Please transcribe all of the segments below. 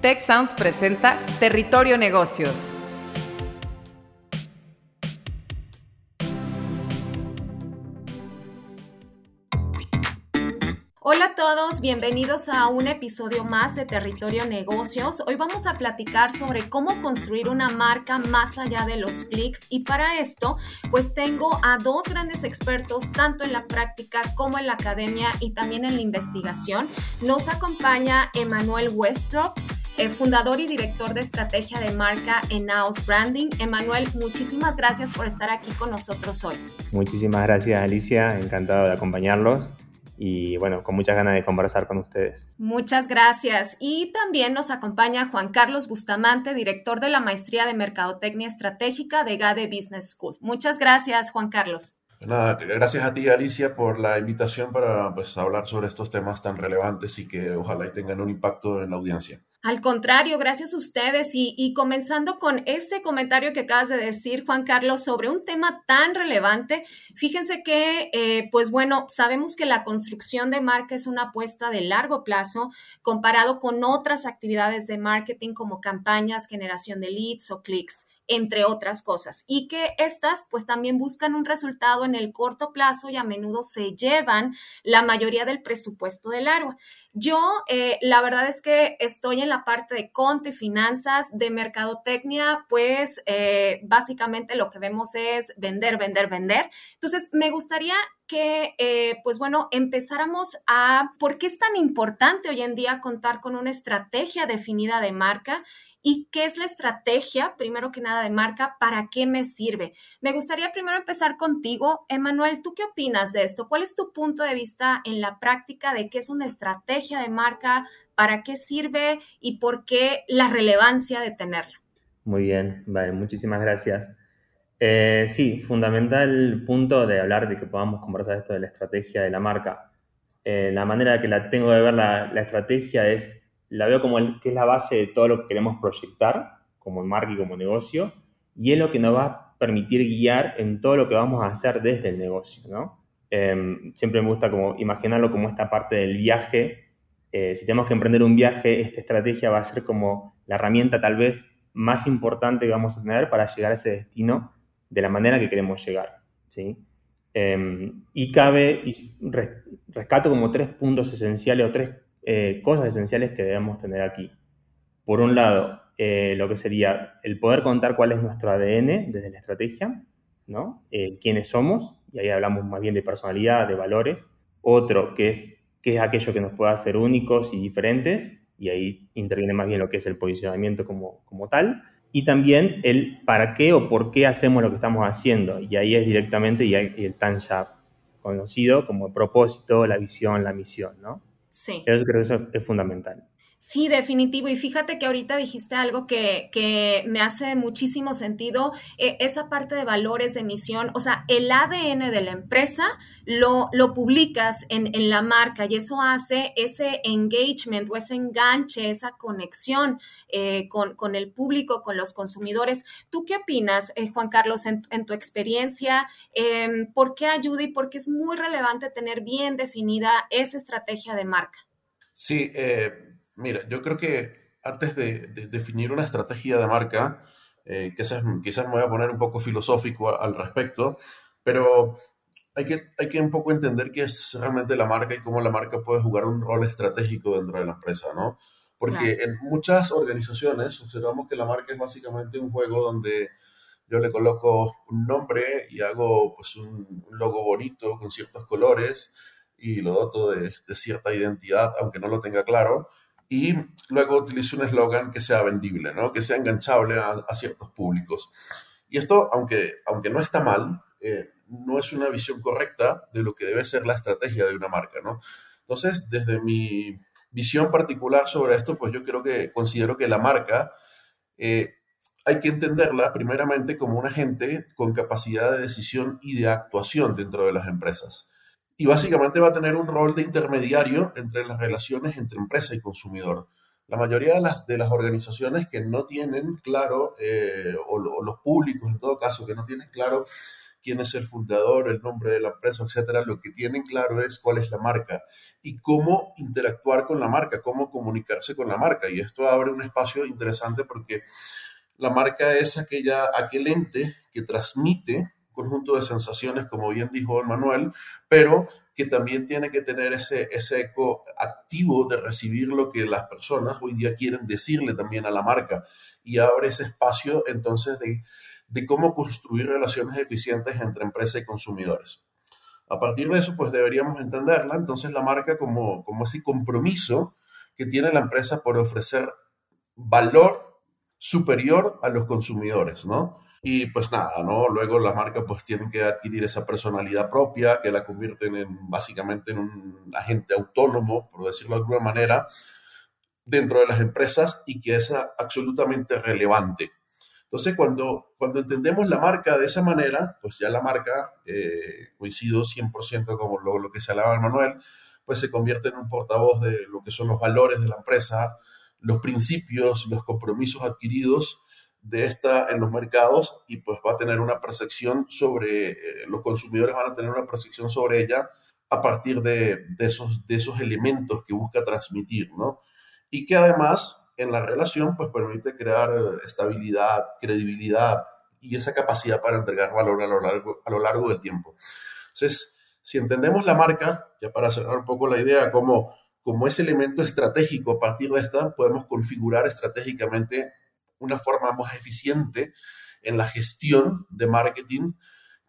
Tech Sounds presenta Territorio Negocios. Hola a todos, bienvenidos a un episodio más de Territorio Negocios. Hoy vamos a platicar sobre cómo construir una marca más allá de los clics y para esto pues tengo a dos grandes expertos tanto en la práctica como en la academia y también en la investigación. Nos acompaña Emanuel Westrop, eh, fundador y director de estrategia de marca en Naos Branding. Emanuel, muchísimas gracias por estar aquí con nosotros hoy. Muchísimas gracias Alicia, encantado de acompañarlos y bueno, con muchas ganas de conversar con ustedes. Muchas gracias. Y también nos acompaña Juan Carlos Bustamante, director de la Maestría de Mercadotecnia Estratégica de GADE Business School. Muchas gracias, Juan Carlos. Nada, gracias a ti, Alicia, por la invitación para pues, hablar sobre estos temas tan relevantes y que ojalá tengan un impacto en la audiencia. Al contrario, gracias a ustedes. Y, comenzando con este comentario que acabas de decir, Juan Carlos, sobre un tema tan relevante, fíjense que, eh, pues bueno, sabemos que la construcción de marca es una apuesta de largo plazo comparado con otras actividades de marketing como campañas, generación de leads o clics entre otras cosas, y que estas pues también buscan un resultado en el corto plazo y a menudo se llevan la mayoría del presupuesto del área. Yo, eh, la verdad es que estoy en la parte de conte, finanzas, de mercadotecnia, pues eh, básicamente lo que vemos es vender, vender, vender. Entonces, me gustaría que, eh, pues bueno, empezáramos a por qué es tan importante hoy en día contar con una estrategia definida de marca ¿Y qué es la estrategia, primero que nada, de marca? ¿Para qué me sirve? Me gustaría primero empezar contigo. Emanuel, ¿tú qué opinas de esto? ¿Cuál es tu punto de vista en la práctica de qué es una estrategia de marca? ¿Para qué sirve? ¿Y por qué la relevancia de tenerla? Muy bien, vale, muchísimas gracias. Eh, sí, fundamental punto de hablar de que podamos conversar esto de la estrategia de la marca. Eh, la manera que la tengo de ver la, la estrategia es la veo como que es la base de todo lo que queremos proyectar, como marca y como negocio, y es lo que nos va a permitir guiar en todo lo que vamos a hacer desde el negocio, ¿no? Em, siempre me gusta como imaginarlo como esta parte del viaje. Eh, si tenemos que emprender un viaje, esta estrategia va a ser como la herramienta tal vez más importante que vamos a tener para llegar a ese destino de la manera que queremos llegar, ¿sí? Em, y cabe, y rescato como tres puntos esenciales o tres eh, cosas esenciales que debemos tener aquí. Por un lado, eh, lo que sería el poder contar cuál es nuestro ADN desde la estrategia, ¿no? Eh, quiénes somos, y ahí hablamos más bien de personalidad, de valores. Otro, que es qué es aquello que nos puede hacer únicos y diferentes, y ahí interviene más bien lo que es el posicionamiento como, como tal. Y también el para qué o por qué hacemos lo que estamos haciendo, y ahí es directamente y el tan ya conocido como el propósito, la visión, la misión, ¿no? Sí. Yo creo que eso es fundamental. Sí, definitivo. Y fíjate que ahorita dijiste algo que, me hace muchísimo sentido, eh, esa parte de valores de misión, o sea, el ADN de la empresa lo, lo publicas en, la marca y eso hace ese engagement o ese enganche, esa conexión eh, con, el público, con los consumidores. ¿Tú qué opinas, eh, Juan Carlos, en, en tu experiencia? Em, ¿Por qué ayuda y por qué es muy relevante tener bien definida esa estrategia de marca? Sí, Mira, yo creo que antes de, definir una estrategia de marca, eh, quizás, quizás me voy a poner un poco filosófico al respecto, pero hay que, hay que un poco entender qué es realmente la marca y cómo la marca puede jugar un rol estratégico dentro de la empresa, ¿no? Porque en muchas organizaciones observamos que la marca es básicamente un juego donde yo le coloco un nombre y hago pues un, logo bonito con ciertos colores y lo doto de, de, cierta identidad, aunque no lo tenga claro, y luego utilice un eslogan que sea vendible, ¿no? que sea enganchable a, ciertos públicos. Y esto, aunque, aunque no está mal, eh, no es una visión correcta de lo que debe ser la estrategia de una marca. ¿no? Entonces, desde mi visión particular sobre esto, pues yo creo que considero que la marca eh, hay que entenderla primeramente como un agente con capacidad de decisión y de actuación dentro de las empresas y básicamente va a tener un rol de intermediario entre las relaciones entre empresa y consumidor. La mayoría de las, de las organizaciones que no tienen claro, eh, o, los públicos en todo caso, que no tienen claro quién es el fundador, el nombre de la empresa, etcétera, lo que tienen claro es cuál es la marca y cómo interactuar con la marca, cómo comunicarse con la marca. Y esto abre un espacio interesante porque la marca es aquella, aquel ente que transmite conjunto de sensaciones, como bien dijo Manuel, pero que también tiene que tener ese, ese eco activo de recibir lo que las personas hoy día quieren decirle también a la marca y abre ese espacio entonces de, de cómo construir relaciones eficientes entre empresa y consumidores. A partir de eso, pues deberíamos entenderla entonces la marca como, como ese compromiso que tiene la empresa por ofrecer valor superior a los consumidores, ¿no? Y pues nada, ¿no? Luego las marcas pues tienen que adquirir esa personalidad propia que la convierten en básicamente en un agente autónomo, por decirlo de alguna manera, dentro de las empresas y que es absolutamente relevante. Entonces, cuando, cuando entendemos la marca de esa manera, pues ya la marca, eh, coincido 100% como lo, lo que se hablaba Manuel, pues se convierte en un portavoz de lo que son los valores de la empresa, los principios, los compromisos adquiridos de esta en los mercados y pues va a tener una percepción sobre, eh, los consumidores van a tener una percepción sobre ella a partir de, esos, de esos elementos que busca transmitir, ¿no? Y que además en la relación pues permite crear estabilidad, credibilidad y esa capacidad para entregar valor a lo largo, a lo largo del tiempo. Entonces, si entendemos la marca, ya para cerrar un poco la idea, como, como ese elemento estratégico a partir de esta, podemos configurar estratégicamente una forma más eficiente en la gestión de marketing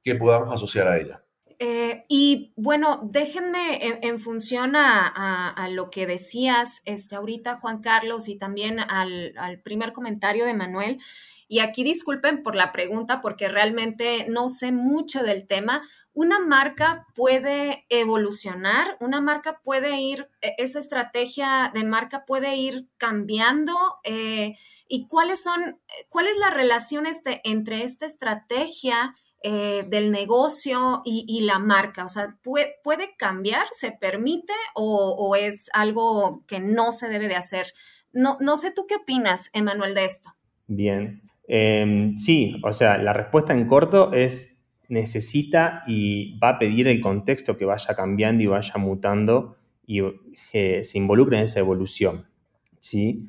que podamos asociar a ella. Eh, y bueno, déjenme en, función a, lo que decías este, ahorita, Juan Carlos, y también al, al, primer comentario de Manuel. Y aquí disculpen por la pregunta porque realmente no sé mucho del tema. Una marca puede evolucionar, una marca puede ir, e, esa estrategia de marca puede ir cambiando. Eh, ¿Y cuáles son, cuál es la relación este, entre esta estrategia eh, del negocio y, la marca? O sea, ¿puede, puede cambiar? ¿Se permite o, es algo que no se debe de hacer? No, no sé tú qué opinas, Emanuel, de esto. Bien. Em, sí, o sea, la respuesta en corto es necesita y va a pedir el contexto que vaya cambiando y vaya mutando y que se involucre en esa evolución. ¿sí?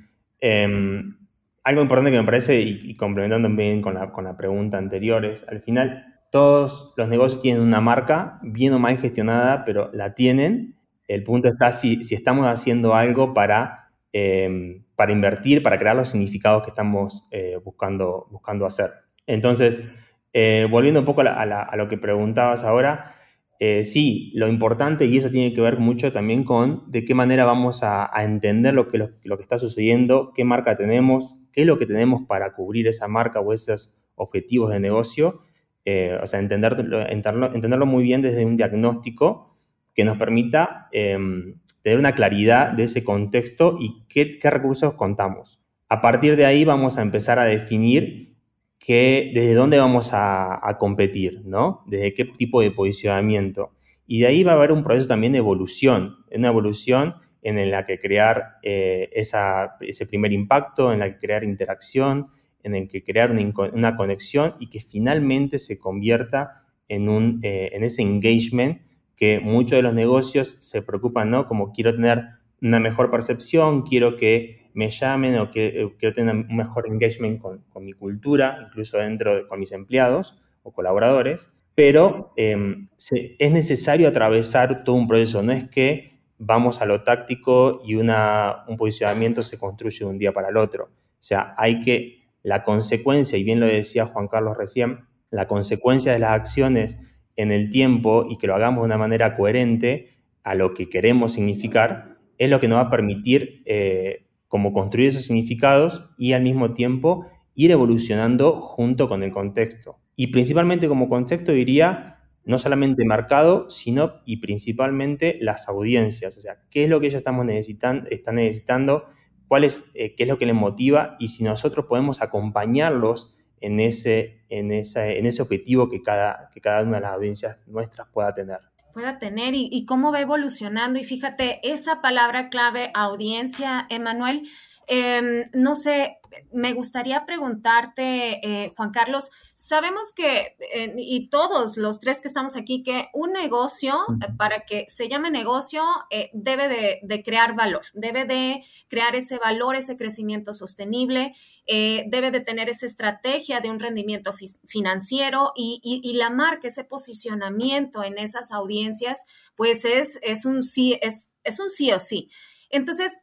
Algo importante que me parece, y, complementando también con la, con la pregunta anterior, es al final todos los negocios tienen una marca, bien o mal gestionada, pero la tienen. El punto está si, si estamos haciendo algo para, em, para invertir, para crear los significados que estamos eh, buscando, buscando hacer. Entonces, eh, volviendo un poco a, lo que preguntabas ahora, eh, sí, lo importante, y eso tiene que ver mucho también con de qué manera vamos a, entender lo que, lo, que está sucediendo, qué marca tenemos, qué es lo que tenemos para cubrir esa marca o esos objetivos de negocio. Eh, o sea, entenderlo, entenderlo, muy bien desde un diagnóstico que nos permita em, tener una claridad de ese contexto y qué, recursos contamos. A partir de ahí vamos a empezar a definir que desde dónde vamos a, competir, ¿no? Desde qué tipo de posicionamiento. Y de ahí va a haber un proceso también de evolución, una evolución en la que crear eh, ese primer impacto, en la que crear interacción, en el que crear una, conexión y que finalmente se convierta en, un, eh, en ese engagement que muchos de los negocios se preocupan, ¿no? Como quiero tener una mejor percepción, quiero que me llamen o que eh, quiero tener un mejor engagement con, mi cultura, incluso dentro de, con mis empleados o colaboradores, pero em, es necesario atravesar todo un proceso, no es que vamos a lo táctico y una, un posicionamiento se construye de un día para el otro. O sea, hay que, la consecuencia, y bien lo decía Juan Carlos recién, la consecuencia de las acciones en el tiempo y que lo hagamos de una manera coherente a lo que queremos significar, es lo que nos va a permitir eh, como construir esos significados y al mismo tiempo ir evolucionando junto con el contexto. Y principalmente como contexto diría no solamente mercado, sino y principalmente las audiencias, o sea, qué es lo que ellos estamos necesitando, están necesitando, cuál es, eh, qué es lo que les motiva y si nosotros podemos acompañarlos en ese, en ese, en ese objetivo que cada, que cada una de las audiencias nuestras pueda tener. Pueda tener y, cómo va evolucionando. Y fíjate, esa palabra clave, audiencia, Emanuel, em, no sé, me gustaría preguntarte, eh, Juan Carlos, Sabemos que, y todos los tres que estamos aquí, que un negocio, eh, para que se llame negocio, eh, debe de, crear valor, debe de crear ese valor, ese crecimiento sostenible, eh, debe de tener esa estrategia de un rendimiento financiero y, la marca, ese posicionamiento en esas audiencias, pues es, es, un, sí, es, es un sí o sí. Entonces,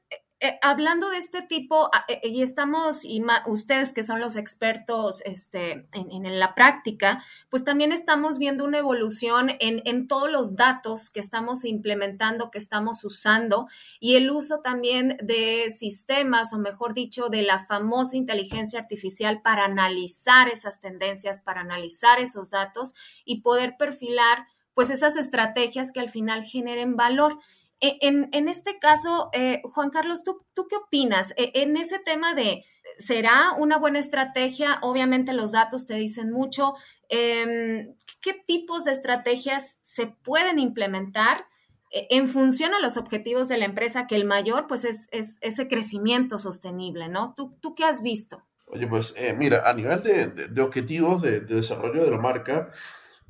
eh, hablando de este tipo, ah, eh, y estamos, y ustedes que son los expertos este, en, la práctica, pues también estamos viendo una evolución en, en, todos los datos que estamos implementando, que estamos usando, y el uso también de sistemas, o mejor dicho, de la famosa inteligencia artificial para analizar esas tendencias, para analizar esos datos y poder perfilar pues esas estrategias que al final generen valor. E, en, este caso, eh, Juan Carlos, ¿tú, ¿tú, qué opinas? E, en ese tema de, ¿será una buena estrategia? Obviamente los datos te dicen mucho. Em, ¿Qué tipos de estrategias se pueden implementar e, en función a los objetivos de la empresa? Que el mayor, pues, es, ese crecimiento sostenible, ¿no? ¿Tú, tú qué has visto? Oye, pues eh, mira, a nivel de, objetivos de, desarrollo de la marca,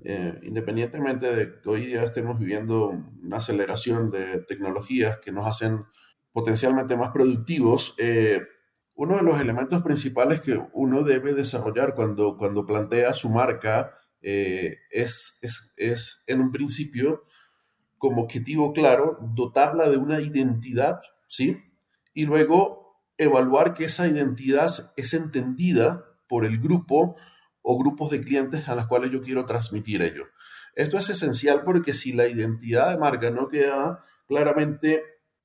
eh, independientemente de que hoy día estemos viviendo una aceleración de tecnologías que nos hacen potencialmente más productivos, eh, uno de los elementos principales que uno debe desarrollar cuando, cuando plantea su marca eh, es, es, es, en un principio, como objetivo claro, dotarla de una identidad, ¿sí? Y luego evaluar que esa identidad es entendida por el grupo o grupos de clientes a las cuales yo quiero transmitir ello. Esto es esencial porque si la identidad de marca no queda claramente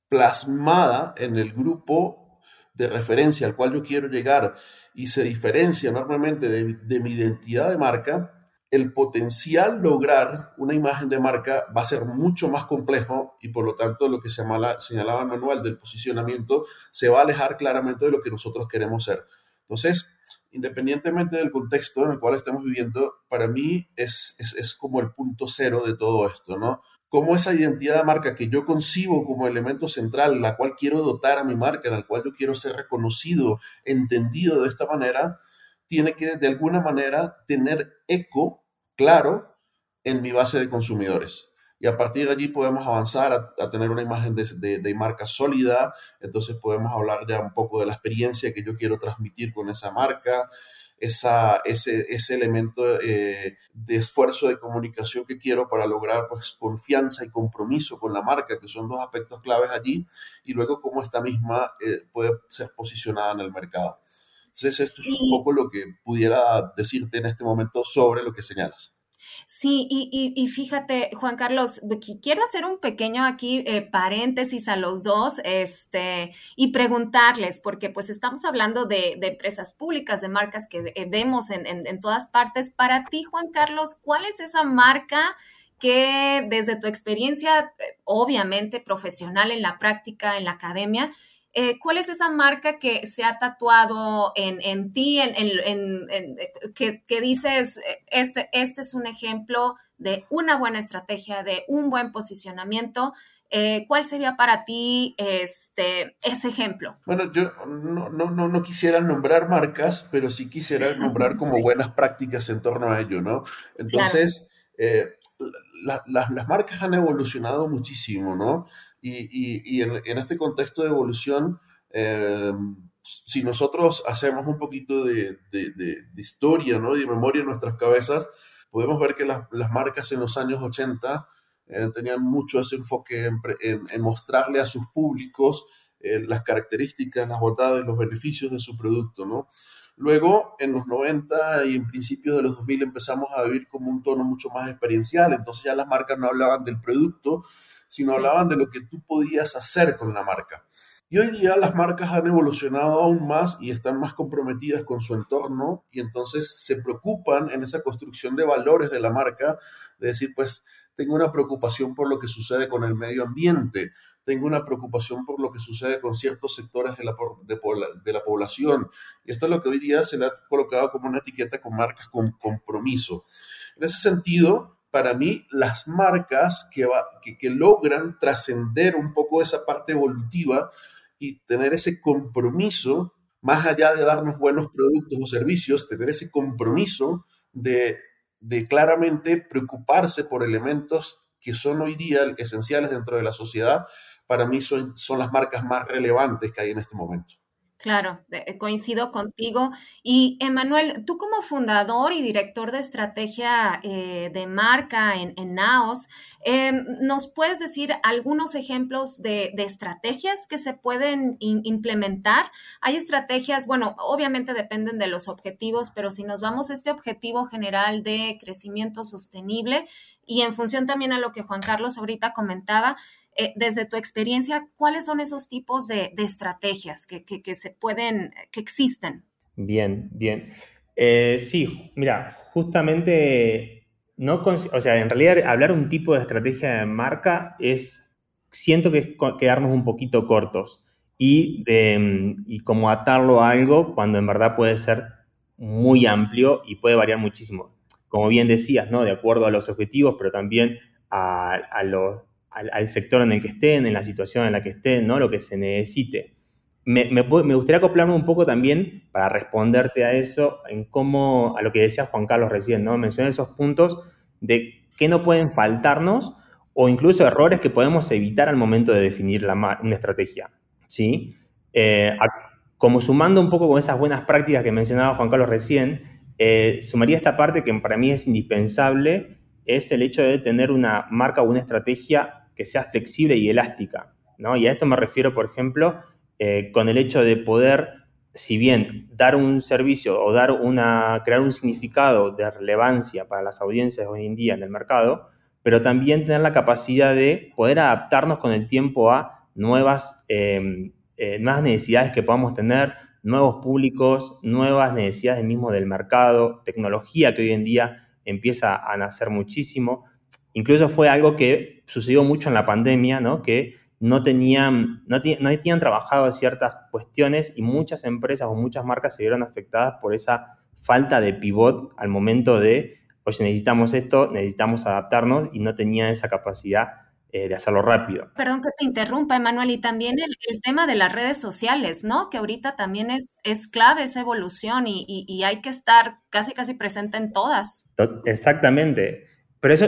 plasmada en el grupo de referencia al cual yo quiero llegar y se diferencia enormemente de, mi identidad de marca, el potencial lograr una imagen de marca va a ser mucho más complejo y por lo tanto lo que se señalaba Manuel del posicionamiento se va a alejar claramente de lo que nosotros queremos ser. Entonces, independientemente del contexto en el cual estemos viviendo, para mí es, es, como el punto cero de todo esto, ¿no? Cómo esa identidad de marca que yo concibo como elemento central, la cual quiero dotar a mi marca, en la cual yo quiero ser reconocido, entendido de esta manera, tiene que de alguna manera tener eco claro en mi base de consumidores y a partir de allí podemos avanzar a, tener una imagen de, marca sólida, entonces podemos hablar ya un poco de la experiencia que yo quiero transmitir con esa marca, esa, ese, ese elemento eh, de esfuerzo de comunicación que quiero para lograr pues, confianza y compromiso con la marca, que son dos aspectos claves allí, y luego cómo esta misma eh, puede ser posicionada en el mercado. Entonces, esto es un poco lo que pudiera decirte en este momento sobre lo que señalas. Sí, y, fíjate, Juan Carlos, quiero hacer un pequeño aquí eh, paréntesis a los dos este, y preguntarles, porque pues estamos hablando de, empresas públicas, de marcas que eh, vemos en, en, todas partes. Para ti, Juan Carlos, ¿cuál es esa marca? que desde tu experiencia, eh, obviamente profesional en la práctica, en la academia, eh, ¿Cuál es esa marca que se ha tatuado en, ti, en, eh, que, dices, eh, este, este es un ejemplo de una buena estrategia, de un buen posicionamiento? ¿Cuál sería para ti este, ese ejemplo? Bueno, yo no, no, no, quisiera nombrar marcas, pero sí quisiera nombrar como buenas prácticas en torno a ello, ¿no? Entonces, las marcas han evolucionado muchísimo, ¿no? Y, en, este contexto de evolución, eh, si nosotros hacemos un poquito de, historia, ¿no? de memoria en nuestras cabezas, podemos ver que las, marcas en los años 80 eh, tenían mucho ese enfoque en, mostrarle a sus públicos eh, las características, las bondades, los beneficios de su producto, ¿no? Luego, en los 90 y en principios de los 2000 empezamos a vivir como un tono mucho más experiencial, entonces ya las marcas no hablaban del producto, sino hablaban de lo que tú podías hacer con la marca. Y hoy día las marcas han evolucionado aún más y están más comprometidas con su entorno y entonces se preocupan en esa construcción de valores de la marca, de decir, pues tengo una preocupación por lo que sucede con el medio ambiente, tengo una preocupación por lo que sucede con ciertos sectores de la, de, la población. Y esto es lo que hoy día se le ha colocado como una etiqueta con marcas con compromiso. En ese sentido, para mí las marcas que, logran trascender un poco esa parte evolutiva y tener ese compromiso, más allá de darnos buenos productos o servicios, tener ese compromiso de, de claramente preocuparse por elementos que son hoy día esenciales dentro de la sociedad, para mí son, son las marcas más relevantes que hay en este momento. Claro, eh, coincido contigo. Y Emanuel, tú como fundador y director de estrategia eh, de marca en, NAOS, em, ¿nos puedes decir algunos ejemplos de, estrategias que se pueden implementar? Hay estrategias, bueno, obviamente dependen de los objetivos, pero si nos vamos a este objetivo general de crecimiento sostenible y en función también a lo que Juan Carlos ahorita comentaba, eh, desde tu experiencia, ¿cuáles son esos tipos de, estrategias que, se pueden, que existen? Bien, bien. Eh, sí, mira, justamente, no, o sea, en realidad hablar un tipo de estrategia de marca es, siento que es quedarnos un poquito cortos y, de, y como atarlo a algo cuando en verdad puede ser muy amplio y puede variar muchísimo. Como bien decías, ¿no? De acuerdo a los objetivos, pero también a, a los al, sector en el que estén, en la situación en la que estén, ¿no? lo que se necesite. Me, gustaría acoplarme un poco también para responderte a eso, en cómo, a lo que decía Juan Carlos recién, ¿no? Mencioné esos puntos de qué no pueden faltarnos o incluso errores que podemos evitar al momento de definir la, una estrategia, ¿sí? Eh, como sumando un poco con esas buenas prácticas que mencionaba Juan Carlos recién, eh, sumaría esta parte que para mí es indispensable, es el hecho de tener una marca o una estrategia que sea flexible y elástica. ¿no? Y a esto me refiero, por ejemplo, eh, con el hecho de poder, si bien dar un servicio o dar una, crear un significado de relevancia para las audiencias hoy en día en el mercado, pero también tener la capacidad de poder adaptarnos con el tiempo a nuevas, em, eh, necesidades que podamos tener, nuevos públicos, nuevas necesidades mismo del mercado, tecnología que hoy en día empieza a nacer muchísimo. Incluso fue algo que sucedió mucho en la pandemia, ¿no? Que no tenían, no, tenían trabajado ciertas cuestiones y muchas empresas o muchas marcas se vieron afectadas por esa falta de pivot al momento de, oye, necesitamos esto, necesitamos adaptarnos y no tenían esa capacidad eh, de hacerlo rápido. Perdón que te interrumpa, Emanuel, y también el, tema de las redes sociales, ¿no? Que ahorita también es, es clave esa evolución y, y hay que estar casi, casi presente en todas. Exactamente. Pero eso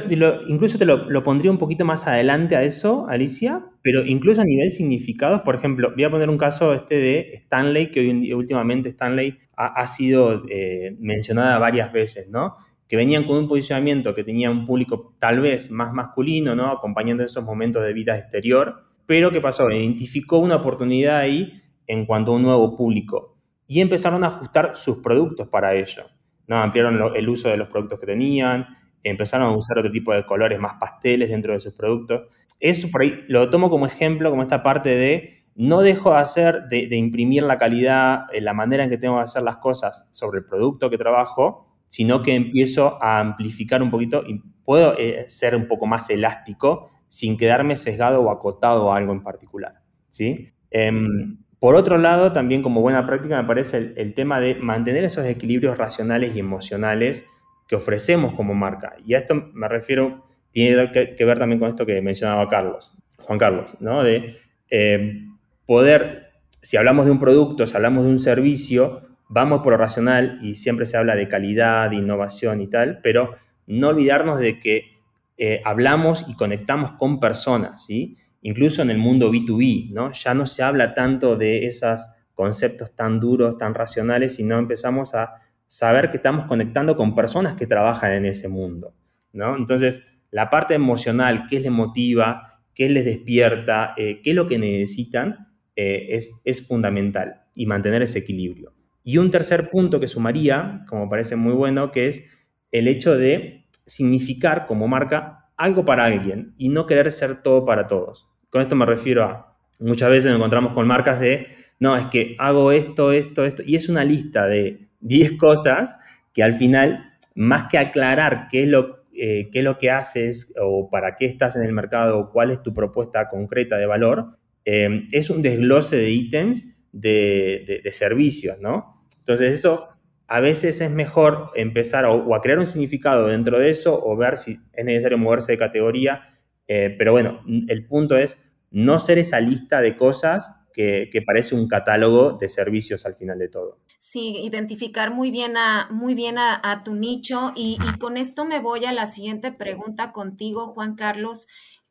incluso te lo, pondría un poquito más adelante a eso, Alicia, pero incluso a nivel significados, por ejemplo, voy a poner un caso este de Stanley, que hoy, últimamente Stanley ha, sido eh, mencionada varias veces, ¿no? Que venían con un posicionamiento que tenía un público tal vez más masculino, ¿no? Acompañando esos momentos de vida exterior, pero ¿qué pasó? Identificó una oportunidad ahí en cuanto a un nuevo público y empezaron a ajustar sus productos para ello, ¿no? Ampliaron el uso de los productos que tenían, empezaron a usar otro tipo de colores más pasteles dentro de sus productos. Eso por ahí lo tomo como ejemplo, como esta parte de no dejo de hacer, de, imprimir la calidad, eh, la manera en que tengo que hacer las cosas sobre el producto que trabajo, sino que empiezo a amplificar un poquito y puedo eh, ser un poco más elástico sin quedarme sesgado o acotado a algo en particular. ¿sí? Em, por otro lado, también como buena práctica me parece el, el tema de mantener esos equilibrios racionales y emocionales que ofrecemos como marca. Y a esto me refiero, tiene que, ver también con esto que mencionaba Carlos, Juan Carlos, ¿no? De eh, poder, si hablamos de un producto, si hablamos de un servicio, vamos por lo racional y siempre se habla de calidad, de innovación y tal, pero no olvidarnos de que eh, hablamos y conectamos con personas, ¿sí? Incluso en el mundo B2B, ¿no? Ya no se habla tanto de esos conceptos tan duros, tan racionales, sino empezamos a saber que estamos conectando con personas que trabajan en ese mundo, ¿no? Entonces, la parte emocional, qué les motiva, qué les despierta, eh, qué es lo que necesitan, eh, es, es fundamental y mantener ese equilibrio. Y un tercer punto que sumaría, como parece muy bueno, que es el hecho de significar como marca algo para alguien y no querer ser todo para todos. Con esto me refiero a, muchas veces nos encontramos con marcas de, no, es que hago esto, esto, esto, y es una lista de 10 cosas que al final, más que aclarar qué es lo, eh, qué es lo que haces o para qué estás en el mercado o cuál es tu propuesta concreta de valor, eh, es un desglose de ítems de, servicios, ¿no? Entonces eso a veces es mejor empezar o, a crear un significado dentro de eso o ver si es necesario moverse de categoría, eh, pero bueno, el punto es no ser esa lista de cosas que, parece un catálogo de servicios al final de todo. Sí, identificar muy bien a, muy bien a, tu nicho y, con esto me voy a la siguiente pregunta contigo, Juan Carlos.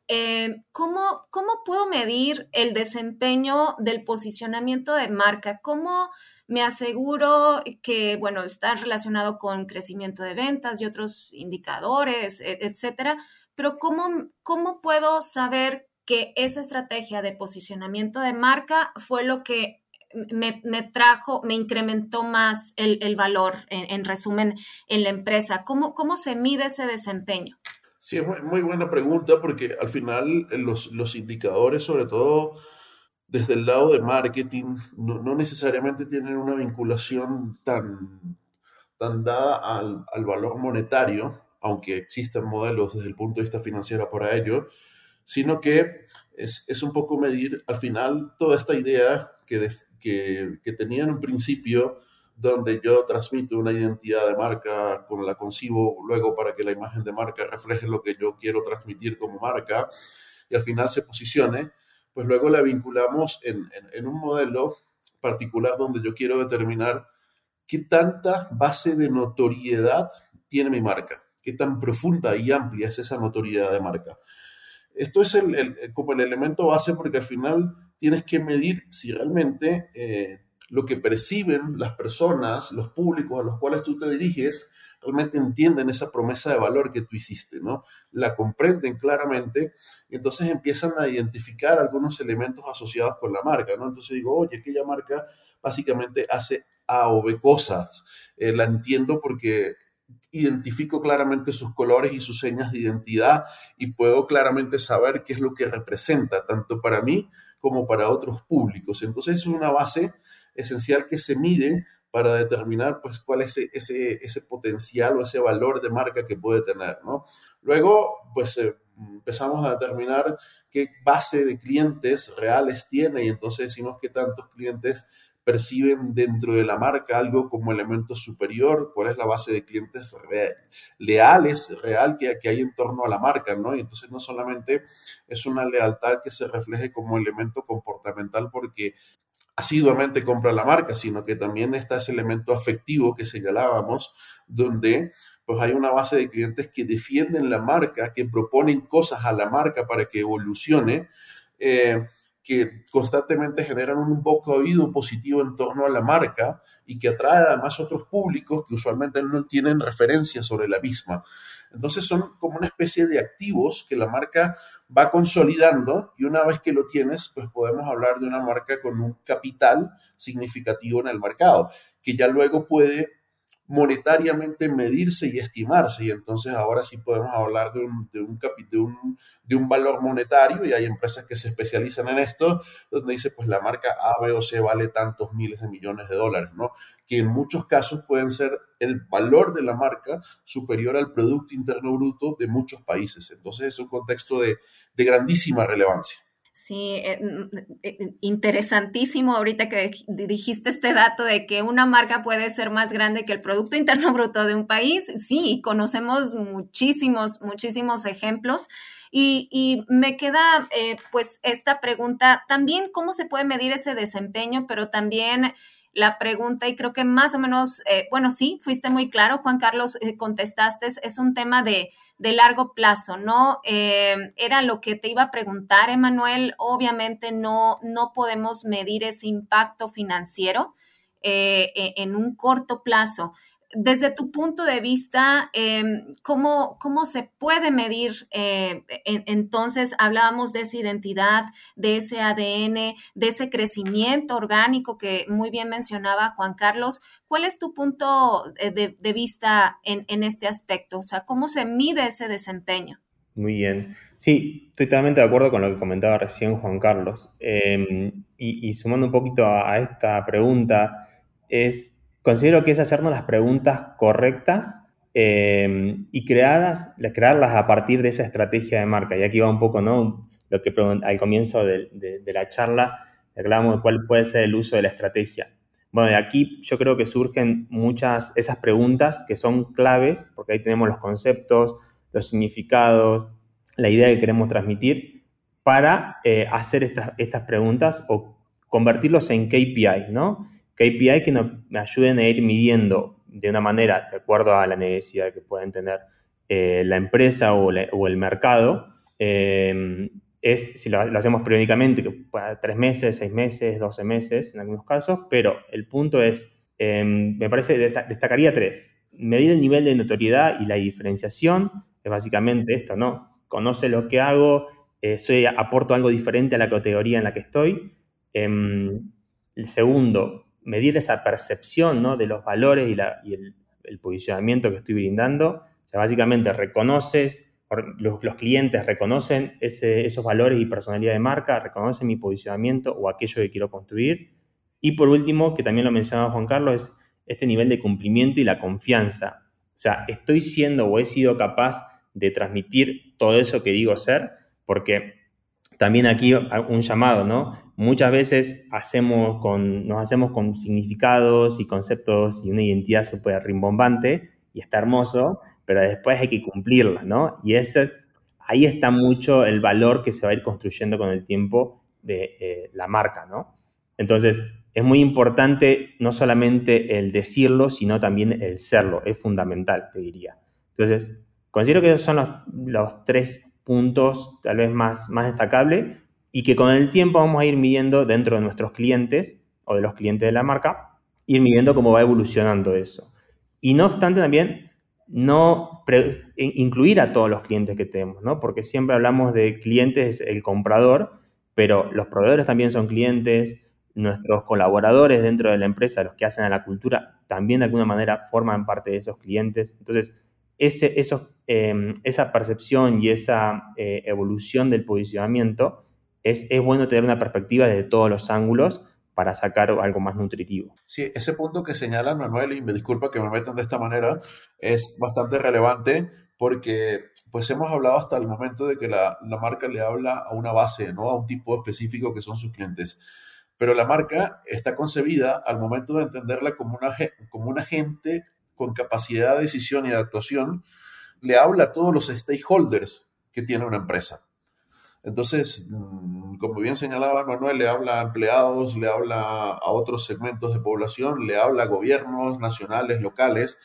Eh, ¿cómo, ¿Cómo puedo medir el desempeño del posicionamiento de marca? ¿Cómo me aseguro que, bueno, está relacionado con crecimiento de ventas y otros indicadores, e, etcétera? Pero ¿cómo, cómo puedo saber que esa estrategia de posicionamiento de marca fue lo que me, trajo, me incrementó más el, valor, en, resumen, en la empresa? ¿Cómo, ¿Cómo se mide ese desempeño? Sí, es muy, buena pregunta porque al final eh, los, los, indicadores, sobre todo desde el lado de marketing, no, necesariamente tienen una vinculación tan, tan dada al, al valor monetario, aunque existen modelos desde el punto de vista financiero para ello, sino que es, es un poco medir al final toda esta idea que, que, que tenía en un principio, donde yo transmito una identidad de marca, con la concibo luego para que la imagen de marca refleje lo que yo quiero transmitir como marca y al final se posicione, pues luego la vinculamos en, en, en un modelo particular donde yo quiero determinar qué tanta base de notoriedad tiene mi marca qué tan profunda y amplia es esa notoriedad de marca. Esto es el, como el elemento base porque al final tienes que medir si realmente eh, lo que perciben las personas, los públicos a los cuales tú te diriges, realmente entienden esa promesa de valor que tú hiciste, ¿no? La comprenden claramente y entonces empiezan a identificar algunos elementos asociados con la marca, ¿no? Entonces digo, oye, aquella marca básicamente hace A o B cosas. Eh, la entiendo porque identifico claramente sus colores y sus señas de identidad y puedo claramente saber qué es lo que representa, tanto para mí como para otros públicos. Entonces es una base esencial que se mide para determinar pues, cuál es ese, ese, potencial o ese valor de marca que puede tener. ¿no? Luego, pues eh, empezamos a determinar qué base de clientes reales tiene y entonces decimos qué tantos clientes perciben dentro de la marca algo como elemento superior, cuál es la base de clientes leales, real que, que hay en torno a la marca, ¿no? Y entonces no solamente es una lealtad que se refleje como elemento comportamental porque asiduamente compra la marca, sino que también está ese elemento afectivo que señalábamos, donde pues hay una base de clientes que defienden la marca, que proponen cosas a la marca para que evolucione. Eh, que constantemente generan un poco oído positivo en torno a la marca y que atrae además otros públicos que usualmente no tienen referencia sobre la misma. Entonces son como una especie de activos que la marca va consolidando y una vez que lo tienes, pues podemos hablar de una marca con un capital significativo en el mercado, que ya luego puede monetariamente medirse y estimarse. Y entonces ahora sí podemos hablar de un, de un, de un, de un valor monetario y hay empresas que se especializan en esto, donde dice, pues la marca A, B o C vale tantos miles de millones de dólares, ¿no? Que en muchos casos pueden ser el valor de la marca superior al Producto Interno Bruto de muchos países. Entonces es un contexto de, de grandísima relevancia. Sí, eh, mm, eh, eh, interesantísimo ahorita que dijiste este dato de que una marca puede ser más grande que el Producto Interno Bruto de un país. Sí, conocemos muchísimos, muchísimos ejemplos. Y, me queda pues esta pregunta, también cómo se puede medir ese desempeño, pero también la pregunta y creo que más o menos, bueno, sí, fuiste muy claro, Juan Carlos, contestaste, es un tema de de largo plazo, ¿no? Eh, era lo que te iba a preguntar, Emanuel. Obviamente no, no podemos medir ese impacto financiero eh, e, en un corto plazo. Desde tu punto de vista, em, ¿cómo, ¿cómo, se puede medir? Eh, entonces, hablábamos de esa identidad, de ese ADN, de ese crecimiento orgánico que muy bien mencionaba Juan Carlos. ¿Cuál es tu punto de, vista en, en, este aspecto? O sea, ¿cómo se mide ese desempeño? Muy bien. Sí, estoy totalmente de acuerdo con lo que comentaba recién Juan Carlos. Em, y, sumando un poquito a esta pregunta, es Considero que es hacernos las preguntas correctas eh, y creadas, crearlas a partir de esa estrategia de marca. Y aquí va un poco, ¿no? Lo que al comienzo de, la charla hablábamos de cuál puede ser el uso de la estrategia. Bueno, de aquí yo creo que surgen muchas esas preguntas que son claves, porque ahí tenemos los conceptos, los significados, la idea que queremos transmitir, para eh, hacer estas, preguntas o convertirlos en KPI, ¿no? KPI que nos, ayuden a ir midiendo de una manera, de acuerdo a la necesidad que pueden tener eh, la empresa o, el mercado, eh, es si lo, hacemos periódicamente, que pueda tres meses, seis meses, doce meses en algunos casos, pero el punto es, em, me parece, destacaría tres. Medir el nivel de notoriedad y la diferenciación es básicamente esto, ¿no? Conoce lo que hago, eh, soy, aporto algo diferente a la categoría en la que estoy. Em, el segundo, medir esa percepción ¿no? de los valores y, el, posicionamiento que estoy brindando. O sea, básicamente reconoces los, clientes reconocen esos valores y personalidad de marca, reconocen mi posicionamiento o aquello que quiero construir. Y por último, que también lo mencionaba Juan Carlos, es este nivel de cumplimiento y la confianza. O sea, estoy siendo o he sido capaz de transmitir todo eso que digo ser, porque también aquí un llamado, ¿no? Muchas veces hacemos con, nos hacemos con significados y conceptos y una identidad súper rimbombante y está hermoso, pero después hay que cumplirla, ¿no? Y ese, ahí está mucho el valor que se va a ir construyendo con el tiempo de eh, la marca, ¿no? Entonces, es muy importante no solamente el decirlo, sino también el serlo, es fundamental, te diría. Entonces, considero que esos son los, los tres puntos tal vez más, más destacables y que con el tiempo vamos a ir midiendo dentro de nuestros clientes o de los clientes de la marca, ir midiendo cómo va evolucionando eso. Y no obstante también no incluir a todos los clientes que tenemos, ¿no? Porque siempre hablamos de clientes, el comprador, pero los proveedores también son clientes, nuestros colaboradores dentro de la empresa, los que hacen a la cultura, también de alguna manera forman parte de esos clientes. Entonces, ese, em, esa percepción y esa eh, evolución del posicionamiento es, es bueno tener una perspectiva desde todos los ángulos para sacar algo más nutritivo. Sí, ese punto que señala Manuel, y me disculpa que me metan de esta manera, es bastante relevante porque pues hemos hablado hasta el momento de que la, la, marca le habla a una base, ¿no? A un tipo específico que son sus clientes. Pero la marca está concebida al momento de entenderla como, una, como un agente con capacidad de decisión y de actuación, le habla a todos los stakeholders que tiene una empresa. Entonces, mm, como bien señalaba Manuel, le habla a empleados, le habla a otros segmentos de población, le habla a gobiernos nacionales, locales,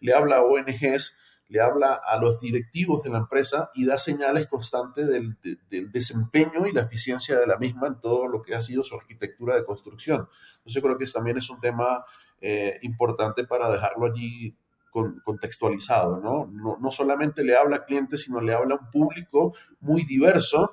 le habla a ONGs, le habla a los directivos de la empresa y da señales constantes del, desempeño y la eficiencia de la misma en todo lo que ha sido su arquitectura de construcción. Entonces, creo que también es un tema eh, importante para dejarlo allí contextualizado, ¿no? ¿no? ¿no? solamente le habla a clientes, sino le habla a un público muy diverso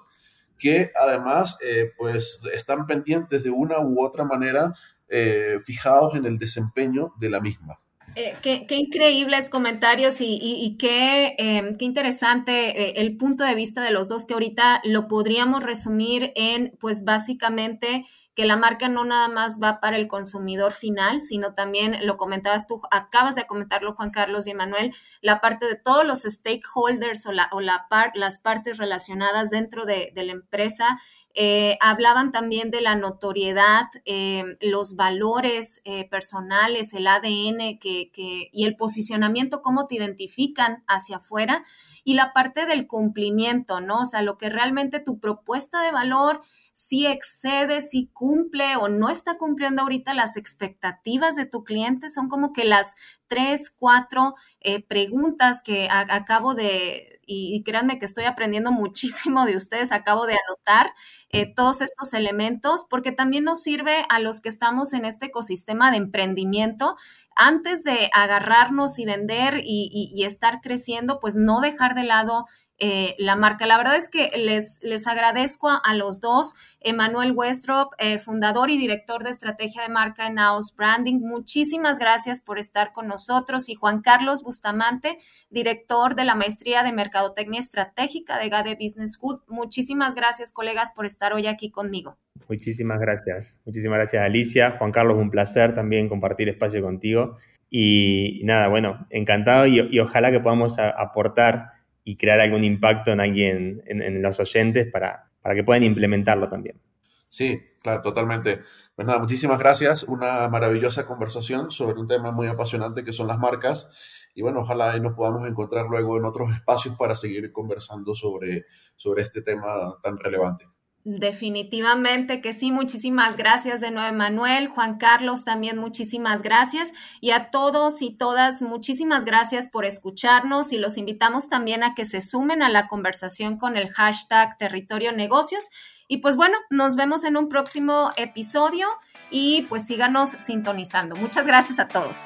que además eh, pues están pendientes de una u otra manera eh, fijados en el desempeño de la misma. Eh, qué, increíbles comentarios y, qué, qué, interesante el punto de vista de los dos que ahorita lo podríamos resumir en pues básicamente que la marca no nada más va para el consumidor final, sino también, lo comentabas tú, acabas de comentarlo Juan Carlos y Emanuel, la parte de todos los stakeholders o, la, o la las partes relacionadas dentro de, la empresa. Eh, hablaban también de la notoriedad, eh, los valores eh, personales, el ADN que, que, y el posicionamiento, cómo te identifican hacia afuera y la parte del cumplimiento, ¿no? O sea, lo que realmente tu propuesta de valor si excede, si cumple o no está cumpliendo ahorita las expectativas de tu cliente. Son como que las tres, cuatro eh, preguntas que acabo de, y, créanme que estoy aprendiendo muchísimo de ustedes, acabo de anotar eh, todos estos elementos, porque también nos sirve a los que estamos en este ecosistema de emprendimiento antes de agarrarnos y vender y, estar creciendo, pues no dejar de lado eh, la marca. La verdad es que les, les agradezco a, los dos. Emanuel Westrop, eh, fundador y director de estrategia de marca en Naos Branding, muchísimas gracias por estar con nosotros. Y Juan Carlos Bustamante, director de la maestría de Mercadotecnia Estratégica de GADE Business School. Muchísimas gracias, colegas, por estar hoy aquí conmigo. Muchísimas gracias. Muchísimas gracias, Alicia. Juan Carlos, un placer también compartir espacio contigo. Y, nada, bueno, encantado y, ojalá que podamos aportar y crear algún impacto en alguien, en, los oyentes para, para que puedan implementarlo también. Sí, claro, totalmente. Pues nada, muchísimas gracias. Una maravillosa conversación sobre un tema muy apasionante que son las marcas. Y bueno, ojalá nos podamos encontrar luego en otros espacios para seguir conversando sobre, sobre este tema tan relevante. Definitivamente que sí, muchísimas gracias de nuevo, Manuel. Juan Carlos, también muchísimas gracias. Y a todos y todas, muchísimas gracias por escucharnos y los invitamos también a que se sumen a la conversación con el hashtag Territorio Negocios. Y pues bueno, nos vemos en un próximo episodio y pues síganos sintonizando. Muchas gracias a todos.